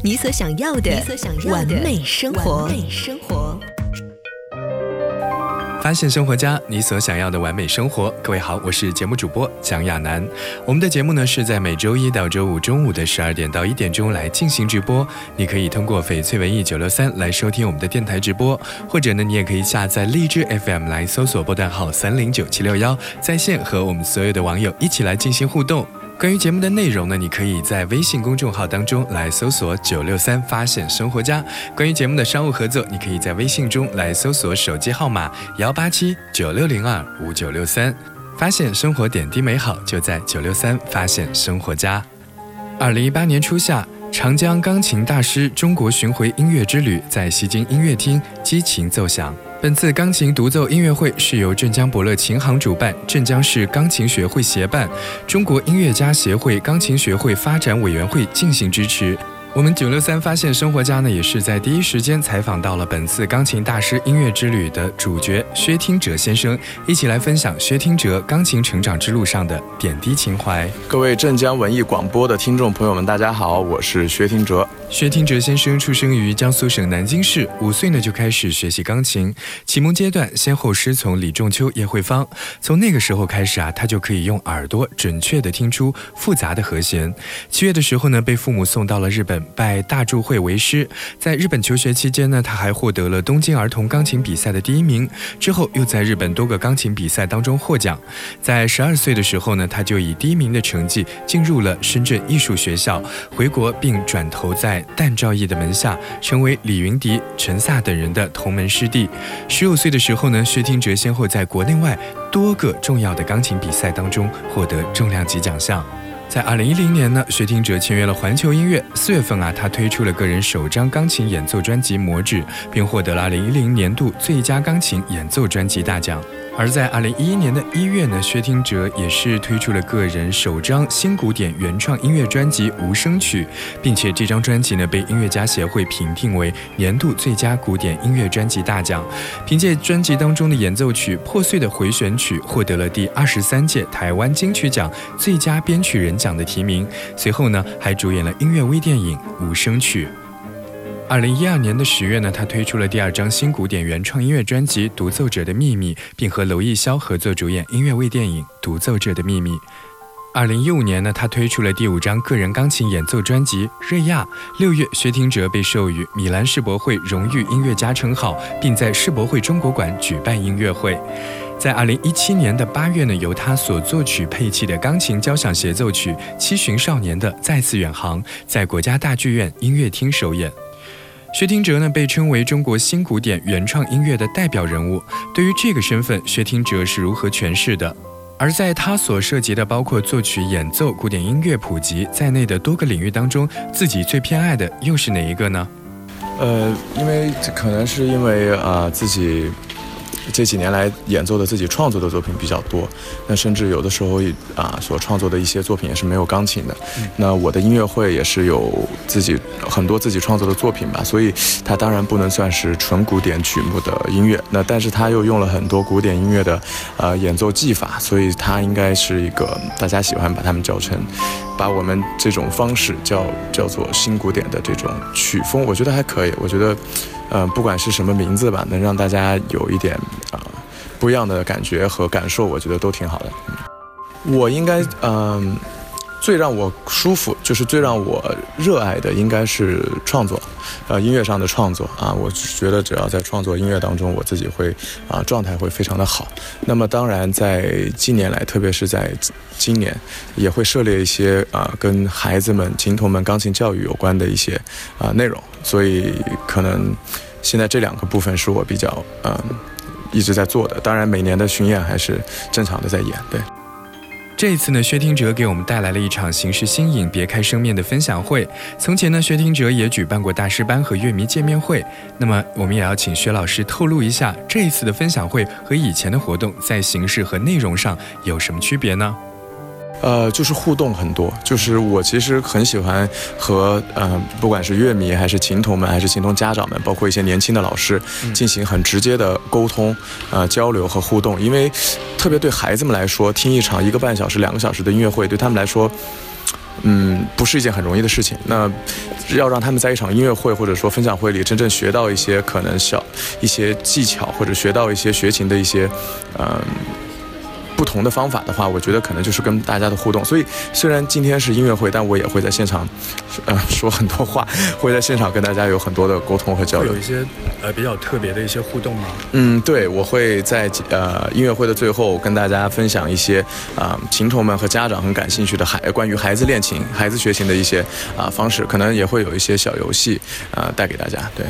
你所想要的完美生活。发现生活家，你所想要的完美生活。各位好，我是节目主播蒋亚楠。我们的节目呢是在每周一到周五中午的十二点到一点钟来进行直播。你可以通过翡翠文艺九六三来收听我们的电台直播，或者呢你也可以下载荔枝 FM 来搜索波段号三零九七六幺，在线和我们所有的网友一起来进行互动。关于节目的内容呢，你可以在微信公众号当中来搜索“九六三发现生活家”。关于节目的商务合作，你可以在微信中来搜索手机号码幺八七九六零二五九六三，发现生活点滴美好，就在九六三发现生活家。二零一八年初夏，长江钢琴大师中国巡回音乐之旅在西京音乐厅激情奏响。本次钢琴独奏音乐会是由镇江伯乐琴行主办，镇江市钢琴学会协办，中国音乐家协会钢琴学会发展委员会进行支持。我们九六三发现生活家呢，也是在第一时间采访到了本次钢琴大师音乐之旅的主角薛听哲先生，一起来分享薛听哲钢琴成长之路上的点滴情怀。各位镇江文艺广播的听众朋友们，大家好，我是薛听哲。薛听哲先生出生于江苏省南京市，五岁呢就开始学习钢琴，启蒙阶段先后师从李仲秋、叶慧芳。从那个时候开始啊，他就可以用耳朵准确地听出复杂的和弦。七月的时候呢，被父母送到了日本。拜大柱会为师，在日本求学期间呢，他还获得了东京儿童钢琴比赛的第一名。之后又在日本多个钢琴比赛当中获奖。在十二岁的时候呢，他就以第一名的成绩进入了深圳艺术学校，回国并转投在旦兆义的门下，成为李云迪、陈萨等人的同门师弟。十五岁的时候呢，薛听哲先后在国内外多个重要的钢琴比赛当中获得重量级奖项。在二零一零年呢，薛听哲签约了环球音乐。四月份啊，他推出了个人首张钢琴演奏专辑《魔指》，并获得了二零一零年度最佳钢琴演奏专辑大奖。而在二零一一年的一月呢，薛听哲也是推出了个人首张新古典原创音乐专辑《无声曲》，并且这张专辑呢被音乐家协会评定为年度最佳古典音乐专辑大奖。凭借专辑当中的演奏曲《破碎的回旋曲》，获得了第二十三届台湾金曲奖最佳编曲人奖的提名。随后呢，还主演了音乐微电影《无声曲》。二零一二年的十月呢，他推出了第二张新古典原创音乐专辑《独奏者的秘密》，并和娄艺潇合作主演音乐微电影《独奏者的秘密》。二零一五年呢，他推出了第五张个人钢琴演奏专辑《瑞亚》。六月，薛听哲被授予米兰世博会荣誉音乐家称号，并在世博会中国馆举办音乐会。在二零一七年的八月呢，由他所作曲配器的钢琴交响协奏曲《七旬少年的再次远航》在国家大剧院音乐厅首演。薛听哲呢，被称为中国新古典原创音乐的代表人物。对于这个身份，薛听哲是如何诠释的？而在他所涉及的包括作曲、演奏、古典音乐普及在内的多个领域当中，自己最偏爱的又是哪一个呢？呃，因为可能是因为啊自己。这几年来演奏的自己创作的作品比较多，那甚至有的时候啊所创作的一些作品也是没有钢琴的。那我的音乐会也是有自己很多自己创作的作品吧，所以它当然不能算是纯古典曲目的音乐。那但是它又用了很多古典音乐的呃演奏技法，所以它应该是一个大家喜欢把它们叫成，把我们这种方式叫叫做新古典的这种曲风，我觉得还可以。我觉得。嗯，不管是什么名字吧，能让大家有一点啊不一样的感觉和感受，我觉得都挺好的。我应该嗯。最让我舒服，就是最让我热爱的，应该是创作，呃，音乐上的创作啊。我觉得只要在创作音乐当中，我自己会啊状态会非常的好。那么当然，在近年来，特别是在今年，也会涉猎一些啊跟孩子们、琴童们钢琴教育有关的一些啊内容。所以可能现在这两个部分是我比较嗯一直在做的。当然，每年的巡演还是正常的在演，对。这一次呢，薛听哲给我们带来了一场形式新颖、别开生面的分享会。从前呢，薛听哲也举办过大师班和乐迷见面会。那么，我们也要请薛老师透露一下，这一次的分享会和以前的活动在形式和内容上有什么区别呢？呃，就是互动很多，就是我其实很喜欢和呃，不管是乐迷还是琴童们，还是琴童家长们，包括一些年轻的老师，进行很直接的沟通、呃交流和互动。因为特别对孩子们来说，听一场一个半小时、两个小时的音乐会，对他们来说，嗯，不是一件很容易的事情。那要让他们在一场音乐会或者说分享会里真正学到一些可能小一些技巧，或者学到一些学琴的一些，嗯。不同的方法的话，我觉得可能就是跟大家的互动。所以虽然今天是音乐会，但我也会在现场，呃，说很多话，会在现场跟大家有很多的沟通和交流。有一些呃比较特别的一些互动吗？嗯，对，我会在呃音乐会的最后跟大家分享一些啊琴童们和家长很感兴趣的孩关于孩子练琴、孩子学琴的一些啊方式，可能也会有一些小游戏啊带给大家。对。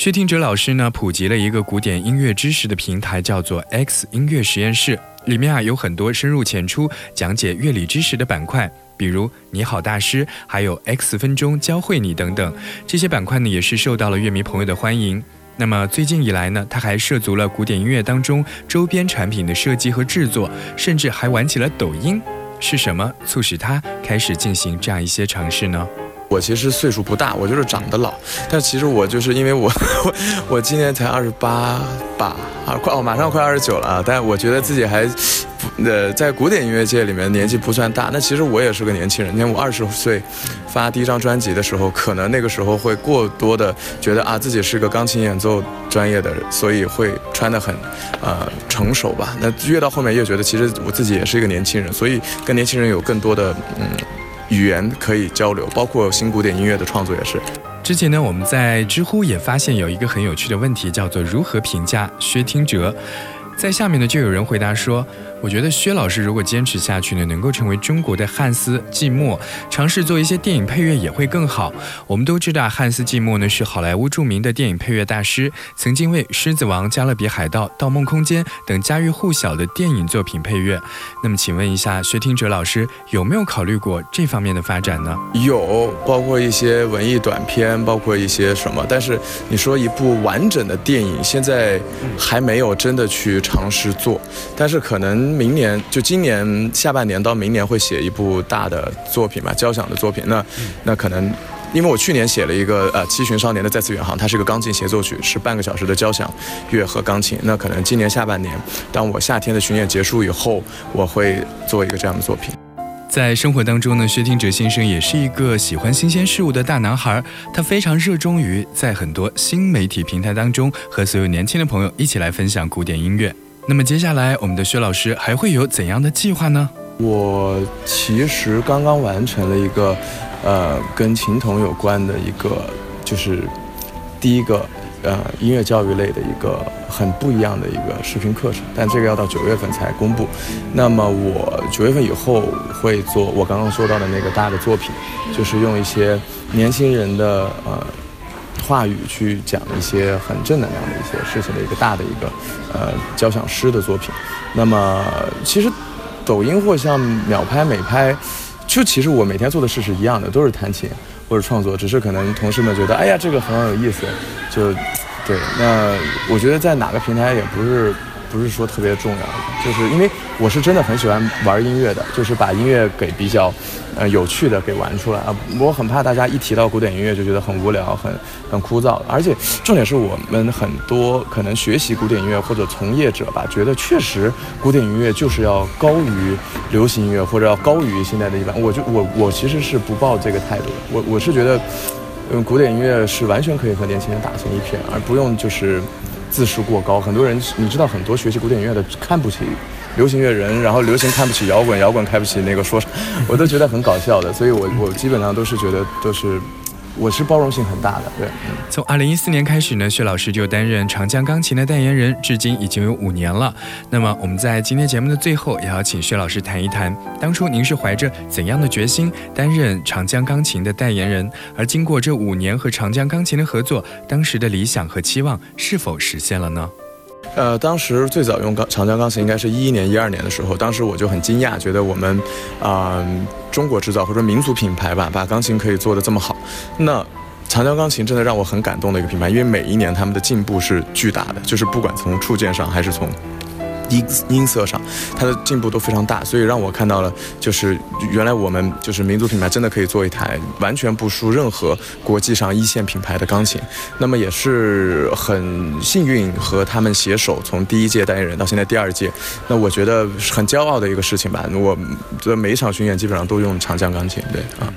薛听哲老师呢，普及了一个古典音乐知识的平台，叫做 X 音乐实验室。里面啊有很多深入浅出讲解乐理知识的板块，比如你好大师，还有 X 分钟教会你等等。这些板块呢，也是受到了乐迷朋友的欢迎。那么最近以来呢，他还涉足了古典音乐当中周边产品的设计和制作，甚至还玩起了抖音。是什么促使他开始进行这样一些尝试呢？我其实岁数不大，我就是长得老。但其实我就是因为我，我我今年才二十八吧，啊快哦，马上快二十九了啊。但我觉得自己还，呃，在古典音乐界里面年纪不算大。那其实我也是个年轻人。你看我二十岁发第一张专辑的时候，可能那个时候会过多的觉得啊自己是个钢琴演奏专业的人，所以会穿得很，呃成熟吧。那越到后面越觉得其实我自己也是一个年轻人，所以跟年轻人有更多的嗯。语言可以交流，包括新古典音乐的创作也是。之前呢，我们在知乎也发现有一个很有趣的问题，叫做如何评价薛听哲。在下面呢，就有人回答说：“我觉得薛老师如果坚持下去呢，能够成为中国的汉斯季默，尝试做一些电影配乐也会更好。我们都知道，汉斯季默呢是好莱坞著名的电影配乐大师，曾经为《狮子王》《加勒比海盗》《盗梦空间》等家喻户晓的电影作品配乐。那么，请问一下，薛听哲老师有没有考虑过这方面的发展呢？有，包括一些文艺短片，包括一些什么。但是你说一部完整的电影，现在还没有真的去。”尝试做，但是可能明年就今年下半年到明年会写一部大的作品吧，交响的作品。那那可能，因为我去年写了一个呃《七旬少年的再次远航》，它是一个钢琴协奏曲，是半个小时的交响乐和钢琴。那可能今年下半年，当我夏天的巡演结束以后，我会做一个这样的作品。在生活当中呢，薛听哲先生也是一个喜欢新鲜事物的大男孩。他非常热衷于在很多新媒体平台当中和所有年轻的朋友一起来分享古典音乐。那么接下来，我们的薛老师还会有怎样的计划呢？我其实刚刚完成了一个，呃，跟琴童有关的一个，就是第一个。呃，音乐教育类的一个很不一样的一个视频课程，但这个要到九月份才公布。那么我九月份以后会做我刚刚说到的那个大的作品，就是用一些年轻人的呃话语去讲一些很正能量的一些事情的一个大的一个呃交响诗的作品。那么其实抖音或像秒拍美拍，就其实我每天做的事是一样的，都是弹琴。或者创作，只是可能同事们觉得，哎呀，这个很有意思，就，对。那我觉得在哪个平台也不是。不是说特别重要，就是因为我是真的很喜欢玩音乐的，就是把音乐给比较，呃，有趣的给玩出来啊。我很怕大家一提到古典音乐就觉得很无聊、很很枯燥，而且重点是我们很多可能学习古典音乐或者从业者吧，觉得确实古典音乐就是要高于流行音乐或者要高于现在的一般。我就我我其实是不抱这个态度的，我我是觉得，嗯，古典音乐是完全可以和年轻人打成一片，而不用就是。自视过高，很多人你知道，很多学习古典音乐的看不起流行乐人，然后流行看不起摇滚，摇滚看不起那个说唱，我都觉得很搞笑的。所以，我我基本上都是觉得都是。我是包容性很大的，对。从二零一四年开始呢，薛老师就担任长江钢琴的代言人，至今已经有五年了。那么我们在今天节目的最后，也要请薛老师谈一谈，当初您是怀着怎样的决心担任长江钢琴的代言人？而经过这五年和长江钢琴的合作，当时的理想和期望是否实现了呢？呃，当时最早用钢长江钢琴应该是一一年、一二年的时候，当时我就很惊讶，觉得我们，啊，中国制造或者民族品牌吧，把钢琴可以做得这么好。那长江钢琴真的让我很感动的一个品牌，因为每一年他们的进步是巨大的，就是不管从触键上还是从。音音色上，它的进步都非常大，所以让我看到了，就是原来我们就是民族品牌真的可以做一台完全不输任何国际上一线品牌的钢琴。那么也是很幸运和他们携手，从第一届代言人到现在第二届，那我觉得很骄傲的一个事情吧。我的每一场巡演基本上都用长江钢琴，对啊。